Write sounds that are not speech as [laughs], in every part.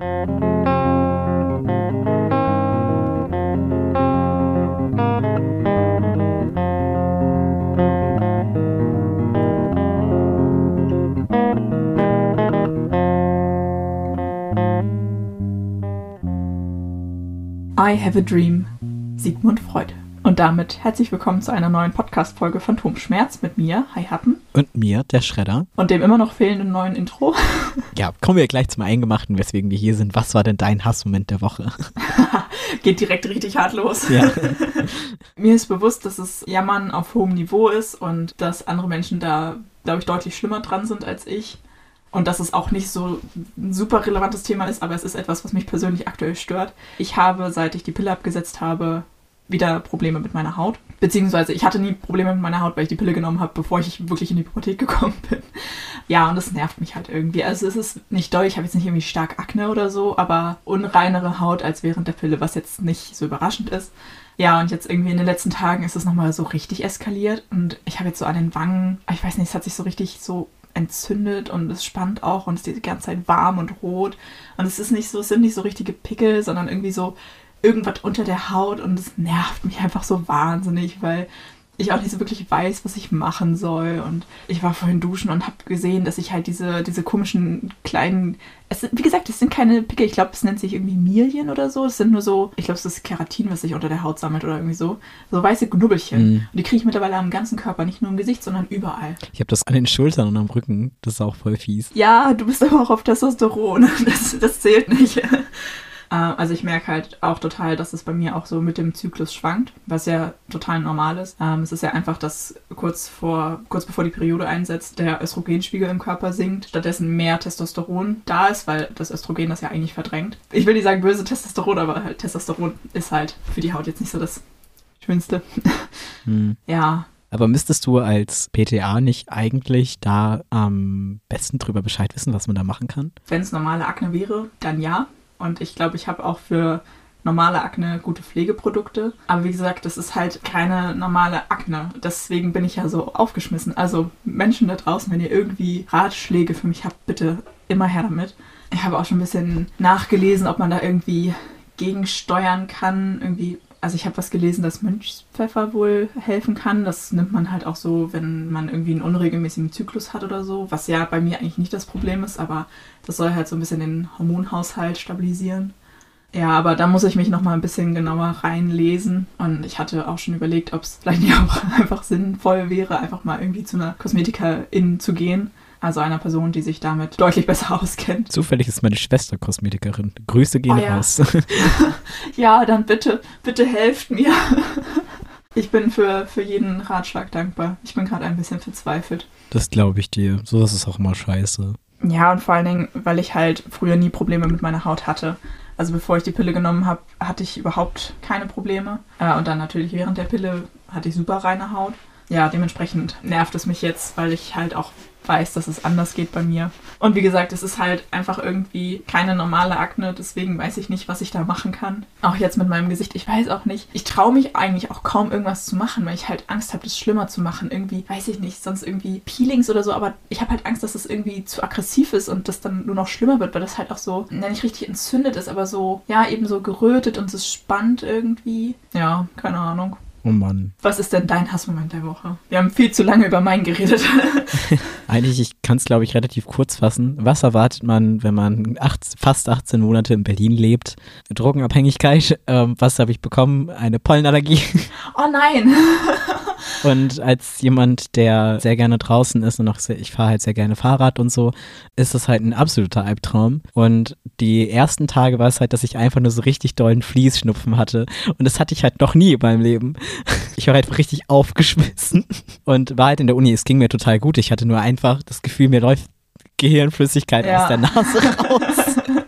I Have a Dream, Sigmund Freud. Und damit herzlich willkommen zu einer neuen Podcast-Folge Phantomschmerz mit mir, Hi Happen. Und mir, der Schredder. Und dem immer noch fehlenden neuen Intro. [laughs] Ja, kommen wir gleich zum Eingemachten, weswegen wir hier sind. Was war denn dein Hassmoment der Woche? [laughs] Geht direkt richtig hart los. Ja. [laughs] mir ist bewusst, dass es Jammern auf hohem Niveau ist und dass andere Menschen da, glaube ich, deutlich schlimmer dran sind als ich. Und dass es auch nicht so ein super relevantes Thema ist, aber es ist etwas, was mich persönlich aktuell stört. Ich habe, seit ich die Pille abgesetzt habe, wieder Probleme mit meiner Haut. Beziehungsweise ich hatte nie Probleme mit meiner Haut, weil ich die Pille genommen habe, bevor ich wirklich in die Pubertät gekommen [laughs] bin. Ja, und das nervt mich halt irgendwie. Also es ist nicht doll, ich habe jetzt nicht irgendwie stark Akne oder so, aber unreinere Haut als während der Pille, was jetzt nicht so überraschend ist. Ja, und jetzt irgendwie in den letzten Tagen ist es nochmal so richtig eskaliert und ich habe jetzt so an den Wangen, ich weiß nicht, es hat sich so richtig so entzündet und es spannt auch und es ist die ganze Zeit warm und rot. Und es ist nicht so, es sind nicht so richtige Pickel, sondern irgendwie so irgendwas unter der Haut und es nervt mich einfach so wahnsinnig, weil ich auch nicht so wirklich weiß, was ich machen soll. Und ich war vorhin duschen und habe gesehen, dass ich halt diese, diese komischen kleinen. Es sind, wie gesagt, es sind keine Pickel. Ich glaube, es nennt sich irgendwie Milien oder so. Es sind nur so, ich glaube, es ist Keratin, was sich unter der Haut sammelt oder irgendwie so. So weiße Knubbelchen. Mm. Und die kriege ich mittlerweile am ganzen Körper, nicht nur im Gesicht, sondern überall. Ich habe das an den Schultern und am Rücken. Das ist auch voll fies. Ja, du bist aber auch auf Testosteron. [laughs] Das, das zählt nicht. Äh, also ich merke halt auch total, dass es bei mir auch so mit dem Zyklus schwankt, was ja total normal ist. Ähm, es ist ja einfach, dass kurz vor, kurz bevor die Periode einsetzt, der Östrogenspiegel im Körper sinkt, stattdessen mehr Testosteron da ist, weil das Östrogen das ja eigentlich verdrängt. Ich will nicht sagen böse Testosteron, aber halt Testosteron ist halt für die Haut jetzt nicht so das Schönste. [laughs] Hm. Ja, aber müsstest du als PTA nicht eigentlich da am besten drüber Bescheid wissen, was man da machen kann? Wenn es normale Akne wäre, dann ja. Und ich glaube, ich habe auch für normale Akne gute Pflegeprodukte. Aber wie gesagt, das ist halt keine normale Akne. Deswegen bin ich ja so aufgeschmissen. Also Menschen da draußen, wenn ihr irgendwie Ratschläge für mich habt, bitte immer her damit. Ich habe auch schon ein bisschen nachgelesen, ob man da irgendwie gegensteuern kann. Irgendwie also ich habe was gelesen, dass Mönchspfeffer wohl helfen kann. Das nimmt man halt auch so, wenn man irgendwie einen unregelmäßigen Zyklus hat oder so, was ja bei mir eigentlich nicht das Problem ist, aber das soll halt so ein bisschen den Hormonhaushalt stabilisieren. Ja, aber da muss ich mich noch mal ein bisschen genauer reinlesen. Und ich hatte auch schon überlegt, ob es vielleicht [laughs] nicht auch einfach sinnvoll wäre, einfach mal irgendwie zu einer Kosmetikerin zu gehen also einer Person, die sich damit deutlich besser [laughs] auskennt. Zufällig ist meine Schwester Kosmetikerin. Grüße gehen oh, ja. raus. [laughs] ja, dann bitte, bitte helft mir. [laughs] Ich bin für, für jeden Ratschlag dankbar. Ich bin gerade ein bisschen verzweifelt. Das glaube ich dir. So ist es auch immer scheiße. Ja, und vor allen Dingen, weil ich halt früher nie Probleme mit meiner Haut hatte. Also bevor ich die Pille genommen habe, hatte ich überhaupt keine Probleme. Äh, und dann natürlich während der Pille hatte ich super reine Haut. Ja, dementsprechend nervt es mich jetzt, weil ich halt auch weiß, dass es anders geht bei mir. Und wie gesagt, es ist halt einfach irgendwie keine normale Akne, deswegen weiß ich nicht, was ich da machen kann. Auch jetzt mit meinem Gesicht, ich weiß auch nicht. Ich traue mich eigentlich auch kaum irgendwas zu machen, weil ich halt Angst habe, das schlimmer zu machen. Irgendwie, weiß ich nicht, sonst irgendwie Peelings oder so, aber ich habe halt Angst, dass es das irgendwie zu aggressiv ist und das dann nur noch schlimmer wird, weil das halt auch so, ja, nicht richtig entzündet ist, aber so, ja, eben so gerötet und es spannt irgendwie. Ja, keine Ahnung. Oh Mann. Was ist denn dein Hassmoment der Woche? Wir haben viel zu lange über meinen geredet. [laughs] [laughs] Eigentlich, ich kann es, glaube ich, relativ kurz fassen. Was erwartet man, wenn man acht, fast 18 Monate in Berlin lebt? Drogenabhängigkeit. [laughs] Ähm, was habe ich bekommen? Eine Pollenallergie. [laughs] Oh nein. [laughs] Und als jemand, der sehr gerne draußen ist und auch sehr, ich fahre halt sehr gerne Fahrrad und so, ist das halt ein absoluter Albtraum. Und die ersten Tage war es halt, dass ich einfach nur so richtig dollen Fließschnupfen hatte. Und das hatte ich halt noch nie in meinem Leben. Ich war halt richtig aufgeschmissen und war halt in der Uni. Es ging mir total gut. Ich hatte nur einfach das Gefühl, mir läuft Gehirnflüssigkeit ja. aus der Nase raus. [laughs]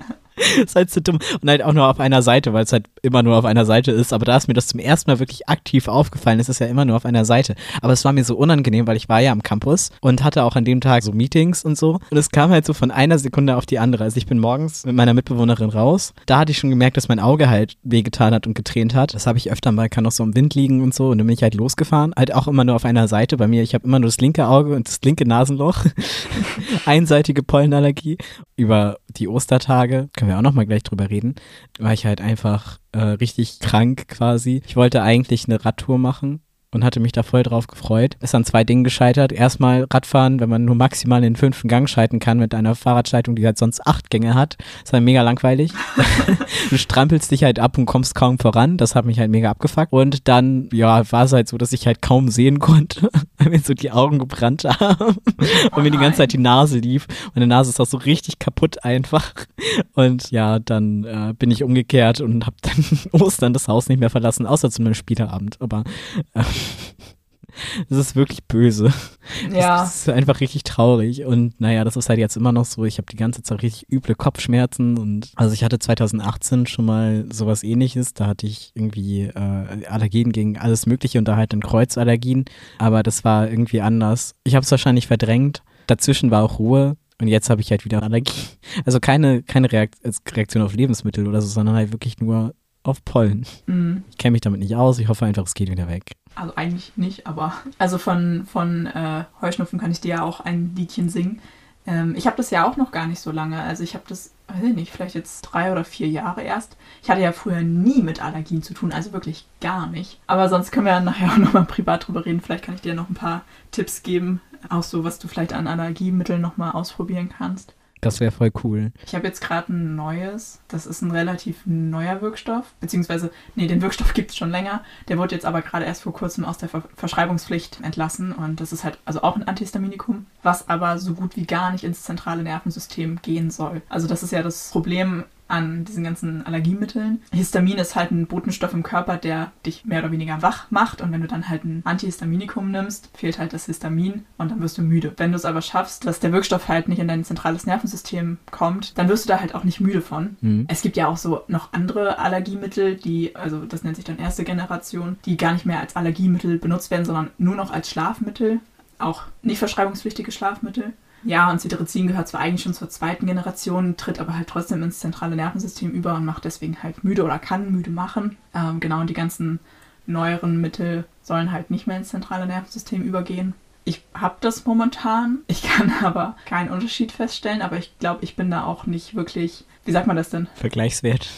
[laughs] ist halt so dumm. Und halt auch nur auf einer Seite, weil es halt immer nur auf einer Seite ist. Aber da ist mir das zum ersten Mal wirklich aktiv aufgefallen. Es ist ja immer nur auf einer Seite. Aber es war mir so unangenehm, weil ich war ja am Campus und hatte auch an dem Tag so Meetings und so. Und es kam halt so von einer Sekunde auf die andere. Also ich bin morgens mit meiner Mitbewohnerin raus. Da hatte ich schon gemerkt, dass mein Auge halt wehgetan hat und getränt hat. Das habe ich öfter mal, kann auch so im Wind liegen und so. Und dann bin ich halt losgefahren. Halt auch immer nur auf einer Seite. Bei mir, ich habe immer nur das linke Auge und das linke Nasenloch. [laughs] Einseitige Pollenallergie. Über die Ostertage, können wir auch nochmal gleich drüber reden, war ich halt einfach äh, richtig krank quasi. Ich wollte eigentlich eine Radtour machen und hatte mich da voll drauf gefreut. Ist an zwei Dingen gescheitert. Erstmal Radfahren, wenn man nur maximal in den fünften Gang schalten kann mit einer Fahrradschaltung, die halt sonst acht Gänge hat. ist halt mega langweilig. [laughs] du strampelst dich halt ab und kommst kaum voran. Das hat mich halt mega abgefuckt. Und dann, ja, war es halt so, dass ich halt kaum sehen konnte, [laughs] weil mir so die Augen gebrannt haben [laughs] und mir die ganze Zeit die Nase lief. Meine Nase ist auch so richtig kaputt einfach. Und ja, dann äh, bin ich umgekehrt und hab dann Ostern das Haus nicht mehr verlassen, außer zu einem Spieleabend. Aber äh, [laughs] das ist wirklich böse. Ja. Das ist einfach richtig traurig. Und naja, das ist halt jetzt immer noch so. Ich habe die ganze Zeit richtig üble Kopfschmerzen. Und also ich hatte 2018 schon mal sowas ähnliches. Da hatte ich irgendwie äh, Allergien gegen alles Mögliche und da halt dann Kreuzallergien. Aber das war irgendwie anders. Ich habe es wahrscheinlich verdrängt. Dazwischen war auch Ruhe. Und jetzt habe ich halt wieder Allergie. Also keine, keine Reaktion auf Lebensmittel oder so, sondern halt wirklich nur auf Pollen. Mhm. Ich kenne mich damit nicht aus. Ich hoffe einfach, es geht wieder weg. Also eigentlich nicht, aber also von, von äh, Heuschnupfen kann ich dir ja auch ein Liedchen singen. Ähm, ich habe das ja auch noch gar nicht so lange. Also ich habe das, weiß ich nicht, vielleicht jetzt drei oder vier Jahre erst. Ich hatte ja früher nie mit Allergien zu tun, also wirklich gar nicht. Aber sonst können wir ja nachher auch nochmal privat drüber reden. Vielleicht kann ich dir noch ein paar Tipps geben, auch so, was du vielleicht an Allergiemitteln nochmal ausprobieren kannst. Das wäre voll cool. Ich habe jetzt gerade ein neues. Das ist ein relativ neuer Wirkstoff. Beziehungsweise, nee, den Wirkstoff [laughs] gibt es schon länger. Der wurde jetzt aber gerade erst vor kurzem aus der Ver Verschreibungspflicht entlassen. Und das ist halt also auch ein Antihistaminikum, was aber so gut wie gar nicht ins zentrale Nervensystem gehen soll. Also das ist ja das Problem an diesen ganzen Allergiemitteln. Histamin ist halt ein Botenstoff im Körper, der dich mehr oder weniger wach macht. Und wenn du dann halt ein Antihistaminikum nimmst, fehlt halt das Histamin und dann wirst du müde. Wenn du es aber schaffst, dass der Wirkstoff halt nicht in dein zentrales Nervensystem kommt, dann wirst du da halt auch nicht müde von. Mhm. Es gibt ja auch so noch andere Allergiemittel, die, also das nennt sich dann erste Generation, die gar nicht mehr als Allergiemittel benutzt werden, sondern nur noch als Schlafmittel. Auch nicht verschreibungspflichtige Schlafmittel. Ja, und Cetirizin gehört zwar eigentlich schon zur zweiten Generation, tritt aber halt trotzdem ins zentrale Nervensystem über und macht deswegen halt müde oder kann müde machen. Ähm, genau, und die ganzen neueren Mittel sollen halt nicht mehr ins zentrale Nervensystem übergehen. Ich habe das momentan. Ich kann [laughs] aber keinen Unterschied feststellen, aber ich glaube, ich bin da auch nicht wirklich, wie sagt man das denn? Vergleichswert.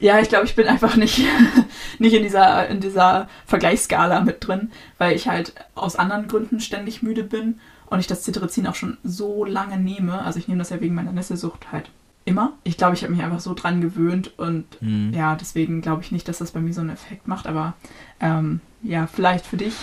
Ja, ich glaube, ich bin einfach nicht, [laughs] nicht in, dieser, in dieser Vergleichsskala mit drin, weil ich halt aus anderen Gründen ständig müde bin und ich das Cetirizin auch schon so lange nehme. Also ich nehme das ja wegen meiner Nesselsucht halt immer. Ich glaube, ich habe mich einfach so dran gewöhnt und mhm. ja, deswegen glaube ich nicht, dass das bei mir so einen Effekt macht. Aber ähm, ja, vielleicht für dich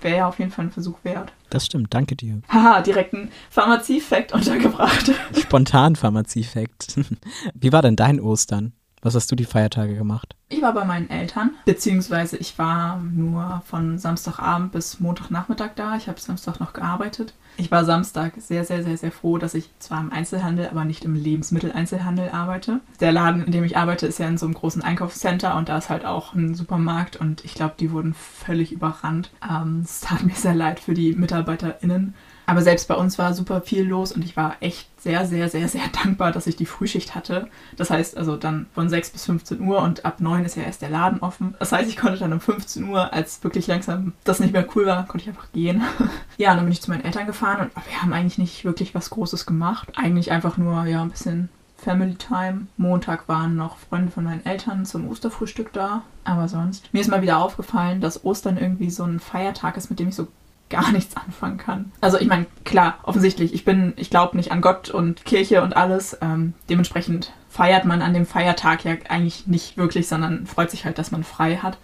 wäre ja auf jeden Fall ein Versuch wert. Das stimmt, danke dir. Haha, direkt ein Pharmazie-Fact untergebracht. Spontan Pharmazie-Fact. [laughs] Wie war denn dein Ostern? Was hast du die Feiertage gemacht? Ich war bei meinen Eltern, beziehungsweise ich war nur von Samstagabend bis Montagnachmittag da. Ich habe Samstag noch gearbeitet. Ich war Samstag sehr, sehr, sehr, sehr froh, dass ich zwar im Einzelhandel, aber nicht im Lebensmitteleinzelhandel arbeite. Der Laden, in dem ich arbeite, ist ja in so einem großen Einkaufscenter und da ist halt auch ein Supermarkt und ich glaube, die wurden völlig überrannt. Ähm, es tat mir sehr leid für die MitarbeiterInnen. Aber selbst bei uns war super viel los und ich war echt sehr, sehr, sehr, sehr [laughs] dankbar, dass ich die Frühschicht hatte. Das heißt also dann von 6 bis 15 Uhr und ab 9 ist ja erst der Laden offen. Das heißt, ich konnte dann um 15 Uhr, als wirklich langsam das nicht mehr cool war, konnte ich einfach gehen. [laughs] ja, dann bin ich zu meinen Eltern gefahren und wir haben eigentlich nicht wirklich was Großes gemacht. Eigentlich einfach nur, ja, ein bisschen Family Time. Montag waren noch Freunde von meinen Eltern zum Osterfrühstück da. Aber sonst. Mir ist mal wieder aufgefallen, dass Ostern irgendwie so ein Feiertag ist, mit dem ich so gar nichts anfangen kann. Also ich meine, klar, offensichtlich, ich bin, ich glaube nicht an Gott und Kirche und alles. Ähm, dementsprechend feiert man an dem Feiertag ja eigentlich nicht wirklich, sondern freut sich halt, dass man frei hat.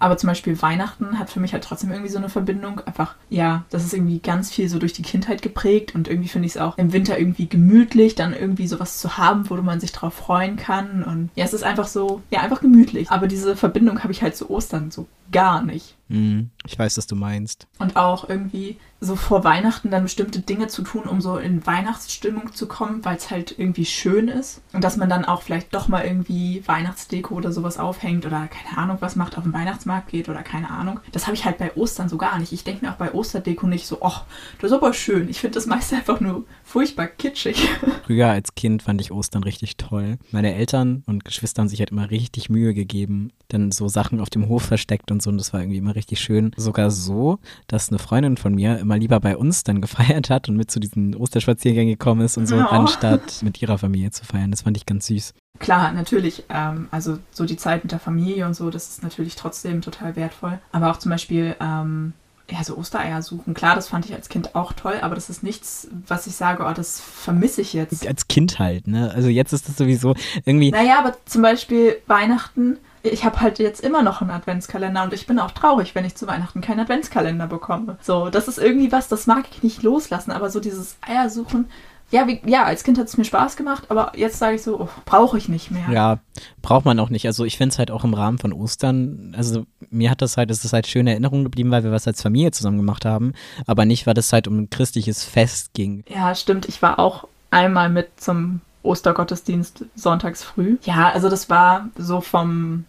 Aber zum Beispiel Weihnachten hat für mich halt trotzdem irgendwie so eine Verbindung. Einfach, ja, das ist irgendwie ganz viel so durch die Kindheit geprägt und irgendwie finde ich es auch im Winter irgendwie gemütlich, dann irgendwie sowas zu haben, wo man sich drauf freuen kann. Und ja, es ist einfach so, ja, einfach gemütlich. Aber diese Verbindung habe ich halt zu Ostern so gar nicht. Mhm. Ich weiß, was du meinst. Und auch irgendwie so vor Weihnachten dann bestimmte Dinge zu tun, um so in Weihnachtsstimmung zu kommen, weil es halt irgendwie schön ist. Und dass man dann auch vielleicht doch mal irgendwie Weihnachtsdeko oder sowas aufhängt oder keine Ahnung was macht, auf den Weihnachtsmarkt geht oder keine Ahnung. Das habe ich halt bei Ostern so gar nicht. Ich denke mir auch bei Osterdeko nicht so, ach, das ist aber schön. Ich finde das meiste einfach nur furchtbar kitschig. [laughs] Früher als Kind fand ich Ostern richtig toll. Meine Eltern und Geschwister haben sich halt immer richtig Mühe gegeben, dann so Sachen auf dem Hof versteckt und so und das war irgendwie immer richtig schön. Sogar so, dass eine Freundin von mir immer lieber bei uns dann gefeiert hat und mit zu diesen Osterspaziergängen gekommen ist und so, Ja. anstatt mit ihrer Familie zu feiern. Das fand ich ganz süß. Klar, natürlich, ähm, also so die Zeit mit der Familie und so, das ist natürlich trotzdem total wertvoll. Aber auch zum Beispiel, ähm, ja, so Ostereier suchen. Klar, das fand ich als Kind auch toll, aber das ist nichts, was ich sage, oh, das vermisse ich jetzt. Als Kind halt, ne? Also jetzt ist das sowieso irgendwie. Naja, aber zum Beispiel Weihnachten, ich habe halt jetzt immer noch einen Adventskalender und ich bin auch traurig, wenn ich zu Weihnachten keinen Adventskalender bekomme. So, das ist irgendwie was, das mag ich nicht loslassen, aber so dieses Eiersuchen, ja, wie, ja, als Kind hat es mir Spaß gemacht, aber jetzt sage ich so, oh, brauche ich nicht mehr. Ja, braucht man auch nicht. Also ich finde es halt auch im Rahmen von Ostern, also mir hat das halt, es ist halt schöne Erinnerung geblieben, weil wir was als Familie zusammen gemacht haben, aber nicht, weil das halt um ein christliches Fest ging. Ja, stimmt. Ich war auch einmal mit zum Ostergottesdienst sonntags früh. Ja, also das war so vom,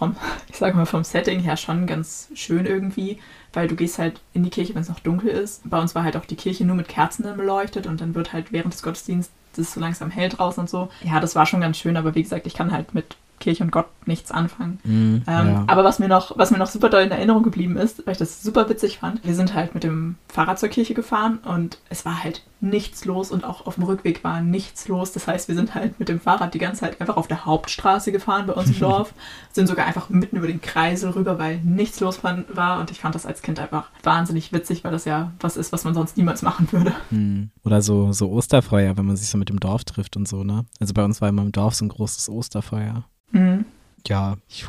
vom, ich sag mal, vom Setting her schon ganz schön irgendwie, weil du gehst halt in die Kirche, wenn es noch dunkel ist. Bei uns war halt auch die Kirche nur mit Kerzen dann beleuchtet und dann wird halt während des Gottesdienstes so langsam hell draußen und so. Ja, das war schon ganz schön, aber wie gesagt, ich kann halt mit Kirche und Gott nichts anfangen. Mhm, Ähm, ja. Aber was mir noch, was mir noch super doll in Erinnerung geblieben ist, weil ich das super witzig fand, wir sind halt mit dem Fahrrad zur Kirche gefahren und es war halt nichts los und auch auf dem Rückweg war nichts los. Das heißt, wir sind halt mit dem Fahrrad die ganze Zeit einfach auf der Hauptstraße gefahren bei uns im [laughs] Dorf, sind sogar einfach mitten über den Kreisel rüber, weil nichts los war und ich fand das als Kind einfach wahnsinnig witzig, weil das ja was ist, was man sonst niemals machen würde. Hm. Oder so, so Osterfeuer, wenn man sich so mit dem Dorf trifft und so, ne? Also bei uns war immer im Dorf so ein großes Osterfeuer. Mhm. Ja, ich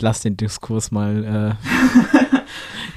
lass den Diskurs mal. Äh,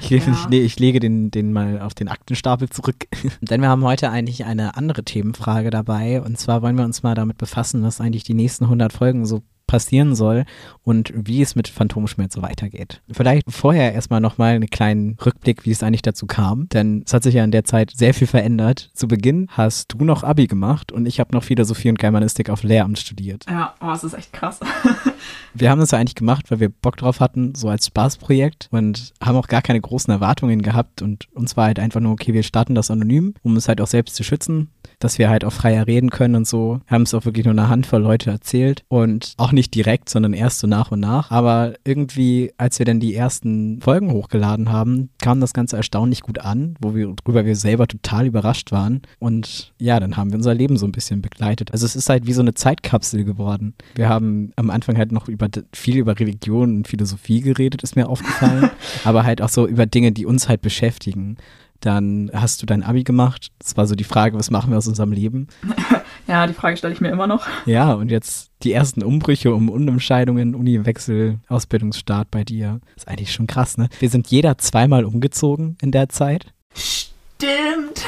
[laughs] ich, Ja. ich, ich lege den, den mal auf den Aktenstapel zurück. [laughs] Denn wir haben heute eigentlich eine andere Themenfrage dabei. Und zwar wollen wir uns mal damit befassen, was eigentlich die nächsten 100 Folgen so passieren soll und wie es mit Phantomschmerz weitergeht. Vielleicht vorher erstmal nochmal einen kleinen Rückblick, wie es eigentlich dazu kam, denn es hat sich ja in der Zeit sehr viel verändert. Zu Beginn hast du noch Abi gemacht und ich habe noch Philosophie und Germanistik auf Lehramt studiert. Ja, oh, das ist echt krass. [laughs] Wir haben das ja eigentlich gemacht, weil wir Bock drauf hatten, so als Spaßprojekt und haben auch gar keine großen Erwartungen gehabt und uns war halt einfach nur, okay, wir starten das anonym, um es halt auch selbst zu schützen, dass wir halt auch freier reden können und so. Haben es auch wirklich nur einer Handvoll Leute erzählt und auch nicht direkt, sondern erst so nach und nach. Aber irgendwie, als wir dann die ersten Folgen hochgeladen haben, kam das Ganze erstaunlich gut an, wo wir, worüber wir selber total überrascht waren. Und ja, dann haben wir unser Leben so ein bisschen begleitet. Also es ist halt wie so eine Zeitkapsel geworden. Wir haben am Anfang halt noch über viel über Religion und Philosophie geredet, ist mir aufgefallen. [laughs] aber halt auch so über Dinge, die uns halt beschäftigen. Dann hast du dein Abi gemacht. Das war so die Frage, was machen wir aus unserem Leben? [laughs] Ja, die Frage stelle ich mir immer noch. Ja, und jetzt die ersten Umbrüche um Unientscheidungen, Uniwechsel, Ausbildungsstart bei dir. ist eigentlich schon krass, ne? Wir sind jeder zweimal umgezogen in der Zeit. Stimmt.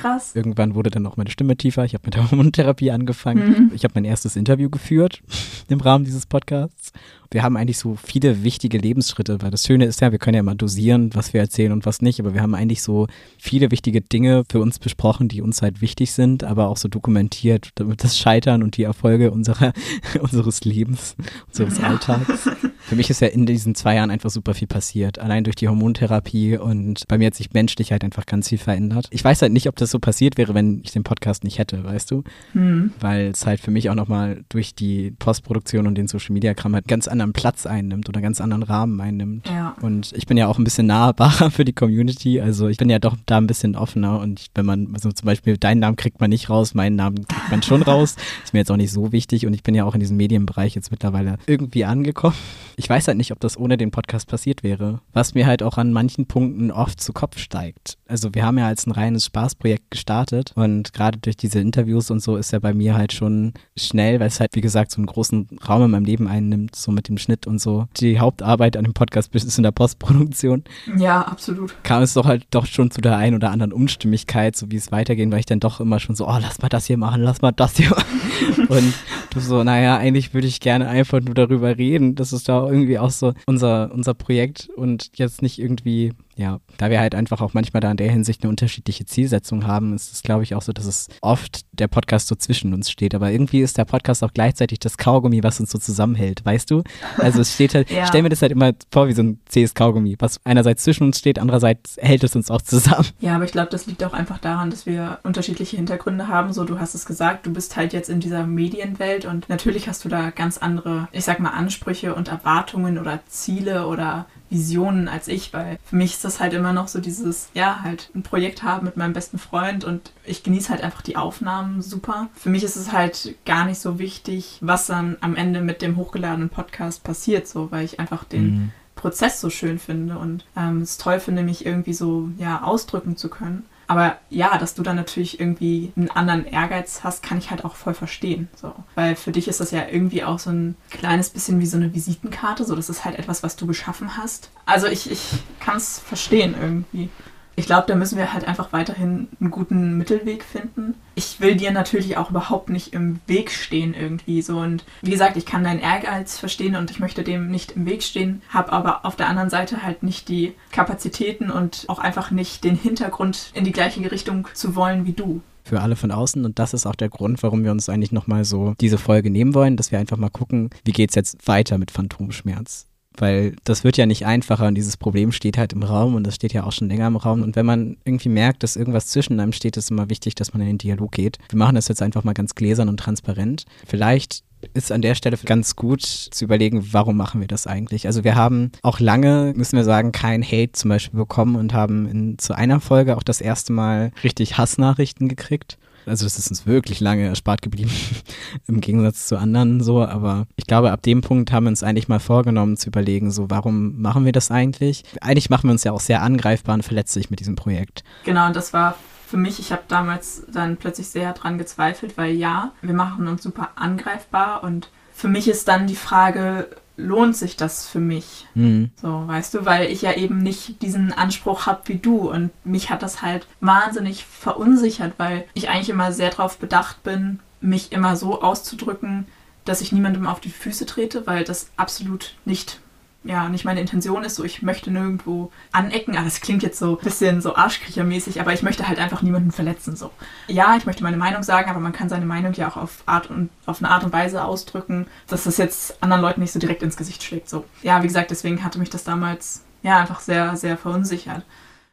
Krass. Irgendwann wurde dann auch meine Stimme tiefer. Ich habe mit der [laughs] Hormontherapie angefangen. Ich habe mein erstes Interview geführt im Rahmen dieses Podcasts. Wir haben eigentlich so viele wichtige Lebensschritte, weil das Schöne ist ja, wir können ja immer dosieren, was wir erzählen und was nicht, aber wir haben eigentlich so viele wichtige Dinge für uns besprochen, die uns halt wichtig sind, aber auch so dokumentiert, damit das Scheitern und die Erfolge unserer, [laughs] unseres Lebens, unseres Alltags. Für mich ist ja in diesen zwei Jahren einfach super viel passiert, allein durch die Hormontherapie und bei mir hat sich menschlich halt einfach ganz viel verändert. Ich weiß halt nicht, ob das so passiert wäre, wenn ich den Podcast nicht hätte, weißt du? Hm. weil es halt für mich auch nochmal durch die Postproduktion und den Social Media Kram halt ganz anderen Platz einnimmt oder ganz anderen Rahmen einnimmt. Ja. Und ich bin ja auch ein bisschen nahbarer [laughs] für die Community, also ich bin ja doch da ein bisschen offener und ich, wenn man, also zum Beispiel deinen Namen kriegt man nicht raus, meinen Namen kriegt man schon [laughs] raus, ist mir jetzt auch nicht so wichtig und ich bin ja auch in diesem Medienbereich jetzt mittlerweile irgendwie angekommen. Ich weiß halt nicht, ob das ohne den Podcast passiert wäre, was mir halt auch an manchen Punkten oft zu Kopf steigt. Also wir haben ja als ein reines Spaßprojekt gestartet und gerade durch diese Interviews und so ist ja bei mir halt schon schnell, weil es halt wie gesagt so einen großen Raum in meinem Leben einnimmt, so mit dem Schnitt und so. Die Hauptarbeit an dem Podcast ist in der Postproduktion. Ja, absolut. Kam es doch halt doch schon zu der einen oder anderen Unstimmigkeit, so wie es weitergehen, weil ich dann doch immer schon so, oh, lass mal das hier machen, lass mal das hier machen. [laughs] und du so, naja, eigentlich würde ich gerne einfach nur darüber reden. Das ist da irgendwie auch so unser, unser Projekt und jetzt nicht irgendwie Ja, da wir halt einfach auch manchmal da in der Hinsicht eine unterschiedliche Zielsetzung haben, ist es, glaube ich, auch so, dass es oft der Podcast so zwischen uns steht. Aber irgendwie ist der Podcast auch gleichzeitig das Kaugummi, was uns so zusammenhält, weißt du? Also es steht halt, [laughs] ja. ich stelle mir das halt immer vor wie so ein zähes Kaugummi, was einerseits zwischen uns steht, andererseits hält es uns auch zusammen. Ja, aber ich glaube, das liegt auch einfach daran, dass wir unterschiedliche Hintergründe haben. So, du hast es gesagt, du bist halt jetzt in dieser Medienwelt und natürlich hast du da ganz andere, ich sag mal, Ansprüche und Erwartungen oder Ziele oder Visionen als ich, weil für mich ist das halt immer noch so dieses, ja, halt ein Projekt haben mit meinem besten Freund und ich genieße halt einfach die Aufnahmen super. Für mich ist es halt gar nicht so wichtig, was dann am Ende mit dem hochgeladenen Podcast passiert, so, weil ich einfach den mhm. Prozess so schön finde und ähm, es toll finde, mich irgendwie so, ja, ausdrücken zu können. Aber ja, dass du dann natürlich irgendwie einen anderen Ehrgeiz hast, kann ich halt auch voll verstehen. So. Weil für dich ist das ja irgendwie auch so ein kleines bisschen wie so eine Visitenkarte. So, das ist halt etwas, was du geschaffen hast. Also ich, ich kann es verstehen irgendwie ich glaube, da müssen wir halt einfach weiterhin einen guten Mittelweg finden. Ich will dir natürlich auch überhaupt nicht im Weg stehen irgendwie so. Und wie gesagt, ich kann deinen Ehrgeiz verstehen und ich möchte dem nicht im Weg stehen, habe aber auf der anderen Seite halt nicht die Kapazitäten und auch einfach nicht den Hintergrund in die gleiche Richtung zu wollen wie du für alle von außen. Und das ist auch der Grund, warum wir uns eigentlich nochmal so diese Folge nehmen wollen, dass wir einfach mal gucken, wie geht es jetzt weiter mit Phantomschmerz weil das wird ja nicht einfacher und dieses Problem steht halt im Raum und das steht ja auch schon länger im Raum. Und wenn man irgendwie merkt, dass irgendwas zwischen einem steht, ist es immer wichtig, dass man in den Dialog geht. Wir machen das jetzt einfach mal ganz gläsern und transparent. Vielleicht ist an der Stelle ganz gut zu überlegen, warum machen wir das eigentlich? Also wir haben auch lange, müssen wir sagen, kein Hate zum Beispiel bekommen und haben in, zu einer Folge auch das erste Mal richtig Hassnachrichten gekriegt. Also das ist uns wirklich lange erspart geblieben, [laughs] im Gegensatz zu anderen so. Aber ich glaube, ab dem Punkt haben wir uns eigentlich mal vorgenommen zu überlegen, so warum machen wir das eigentlich? Eigentlich machen wir uns ja auch sehr angreifbar und verletzlich mit diesem Projekt. Genau, und das war für mich, ich habe damals dann plötzlich sehr dran gezweifelt, weil ja, wir machen uns super angreifbar und für mich ist dann die Frage, lohnt sich das für mich? Mhm. So, weißt du, weil ich ja eben nicht diesen Anspruch habe wie du und mich hat das halt wahnsinnig verunsichert, weil ich eigentlich immer sehr darauf bedacht bin, mich immer so auszudrücken, dass ich niemandem auf die Füße trete, weil das absolut nicht ja nicht meine Intention ist, so ich möchte nirgendwo anecken. Aber das klingt jetzt so ein bisschen so Arschkriechermäßig, aber ich möchte halt einfach niemanden verletzen. So. Ja, ich möchte meine Meinung sagen, aber man kann seine Meinung ja auch auf Art und auf eine Art und Weise ausdrücken, dass das jetzt anderen Leuten nicht so direkt ins Gesicht schlägt. So. Ja, wie gesagt, deswegen hatte mich das damals ja einfach sehr, sehr verunsichert.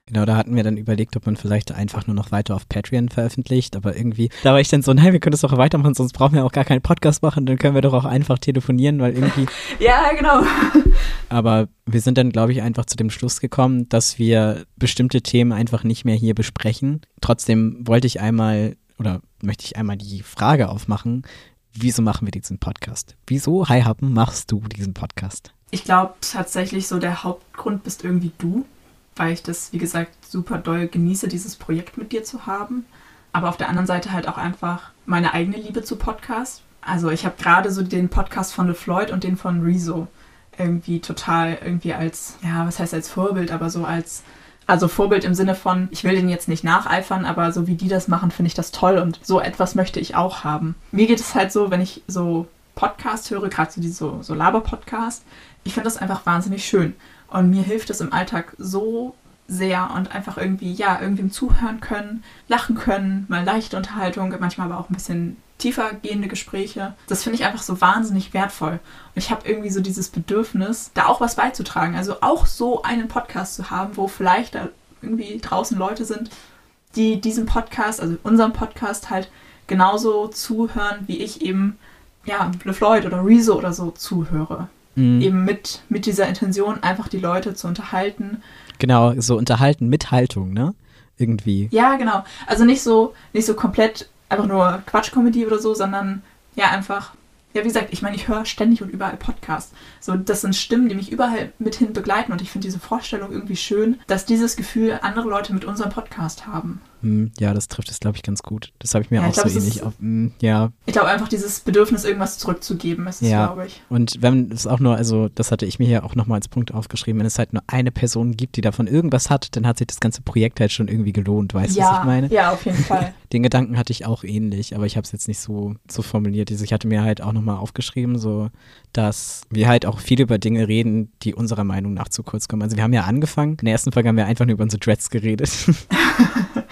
Genau, da hatten wir dann überlegt, ob man vielleicht einfach nur noch weiter auf Patreon veröffentlicht, aber irgendwie, da war ich dann so, nein, wir können das doch weitermachen, sonst brauchen wir auch gar keinen Podcast machen, dann können wir doch auch einfach telefonieren, weil irgendwie. [laughs] ja, genau. [laughs] aber wir sind dann, glaube ich, einfach zu dem Schluss gekommen, dass wir bestimmte Themen einfach nicht mehr hier besprechen. Trotzdem wollte ich einmal oder möchte ich einmal die Frage aufmachen, wieso machen wir diesen Podcast? Wieso, Hi Happen, machst du diesen Podcast? Ich glaube tatsächlich so der Hauptgrund bist irgendwie du weil ich das, wie gesagt, super doll genieße, dieses Projekt mit dir zu haben. Aber auf der anderen Seite halt auch einfach meine eigene Liebe zu Podcasts. Also ich habe gerade so den Podcast von LeFloid und den von Rezo irgendwie total irgendwie als, ja, was heißt als Vorbild, aber so als, also Vorbild im Sinne von, ich will den jetzt nicht nacheifern, aber so wie die das machen, finde ich das toll und so etwas möchte ich auch haben. Mir geht es halt so, wenn ich so Podcast höre, gerade so diese so, so Laber-Podcast, ich finde das einfach wahnsinnig schön. Und mir hilft es im Alltag so sehr und einfach irgendwie, ja, irgendwem zuhören können, lachen können, mal leichte Unterhaltung, manchmal aber auch ein bisschen tiefer gehende Gespräche. Das finde ich einfach so wahnsinnig wertvoll. Und ich habe irgendwie so dieses Bedürfnis, da auch was beizutragen. Also auch so einen Podcast zu haben, wo vielleicht da irgendwie draußen Leute sind, die diesen Podcast, also unseren Podcast halt genauso zuhören, wie ich eben, ja, LeFloid oder Rezo oder so zuhöre. Mhm. Eben mit, mit dieser Intention, einfach die Leute zu unterhalten. Genau, so unterhalten mit Haltung, ne? Irgendwie. Ja, genau. Also nicht so, nicht so komplett einfach nur Quatschkomödie oder so, sondern ja, einfach, ja, wie gesagt, ich meine, ich höre ständig und überall Podcasts. So, das sind Stimmen, die mich überall mithin begleiten und ich finde diese Vorstellung irgendwie schön, dass dieses Gefühl andere Leute mit unserem Podcast haben. Hm, ja, das trifft es, glaube ich, ganz gut. Das habe ich mir Ja, auch ich glaub, so ähnlich ist- auf. hm, ja, Ich glaube einfach dieses Bedürfnis, irgendwas zurückzugeben, ist es, Ja. glaube ich. und wenn es auch nur, also das hatte ich mir hier auch nochmal als Punkt aufgeschrieben, wenn es halt nur eine Person gibt, die davon irgendwas hat, dann hat sich das ganze Projekt halt schon irgendwie gelohnt, weißt du, was ja, ich meine? ja, auf jeden Fall. [laughs] Den Gedanken hatte ich auch ähnlich, aber ich habe es jetzt nicht so, so formuliert. Also ich hatte mir halt auch nochmal aufgeschrieben, so, dass wir halt auch viel über Dinge reden, die unserer Meinung nach zu kurz kommen. Also wir haben ja angefangen, in der ersten Folge haben wir einfach nur über unsere Dreads geredet. [laughs] [laughs]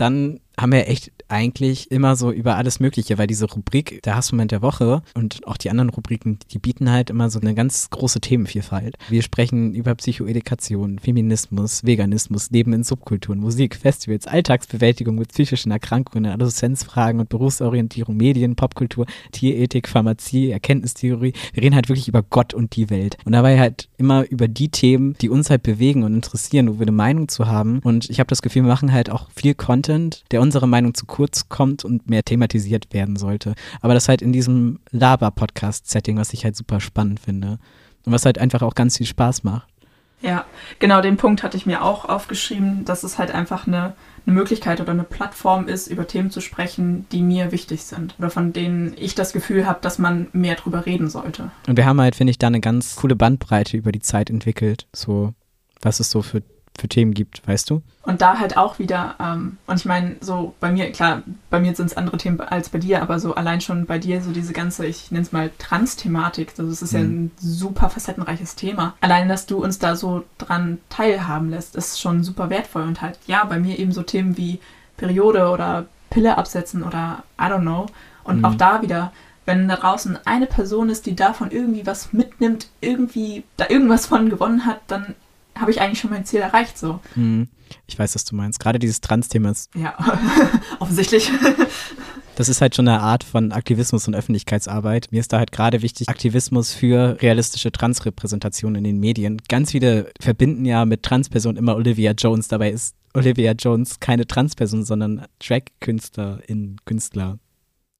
Dann haben wir echt eigentlich immer so über alles Mögliche, weil diese Rubrik, der Hassmoment der Woche und auch die anderen Rubriken, die bieten halt immer so eine ganz große Themenvielfalt. Wir sprechen über Psychoedukation, Feminismus, Veganismus, Leben in Subkulturen, Musik, Festivals, Alltagsbewältigung mit psychischen Erkrankungen, Adoleszenzfragen und Berufsorientierung, Medien, Popkultur, Tierethik, Pharmazie, Erkenntnistheorie. Wir reden halt wirklich über Gott und die Welt. Und dabei halt immer über die Themen, die uns halt bewegen und interessieren, wo wir eine Meinung zu haben. Und ich habe das Gefühl, wir machen halt auch viel Content, der unserer Meinung zu kurz kommt und mehr thematisiert werden sollte. Aber das halt in diesem Laber-Podcast-Setting, was ich halt super spannend finde. Und was halt einfach auch ganz viel Spaß macht. Ja, genau den Punkt hatte ich mir auch aufgeschrieben, dass es halt einfach eine, eine Möglichkeit oder eine Plattform ist, über Themen zu sprechen, die mir wichtig sind oder von denen ich das Gefühl habe, dass man mehr drüber reden sollte. Und wir haben halt, finde ich, da eine ganz coole Bandbreite über die Zeit entwickelt. So, was es so für, für Themen gibt, weißt du? Und da halt auch wieder, ähm, und ich meine, so bei mir, klar, bei mir sind es andere Themen als bei dir, aber so allein schon bei dir, so diese ganze, ich nenne es mal Trans-Thematik, also es ist ja ein super facettenreiches Thema. Allein, dass du uns da so dran teilhaben lässt, ist schon super wertvoll. Und halt, ja, bei mir eben so Themen wie Periode oder Pille absetzen oder I don't know. Und Mhm. auch da wieder, wenn da draußen eine Person ist, die davon irgendwie was mitnimmt, irgendwie da irgendwas von gewonnen hat, dann habe ich eigentlich schon mein Ziel erreicht, so. Hm, ich weiß, was du meinst. Gerade dieses Trans-Thema ist Ja, [laughs] offensichtlich. Das ist halt schon eine Art von Aktivismus und Öffentlichkeitsarbeit. Mir ist da halt gerade wichtig, Aktivismus für realistische Transrepräsentation in den Medien. Ganz viele verbinden ja mit Transperson immer Olivia Jones. Dabei ist Olivia Jones keine Transperson, sondern Drag-Künstlerin, Künstler.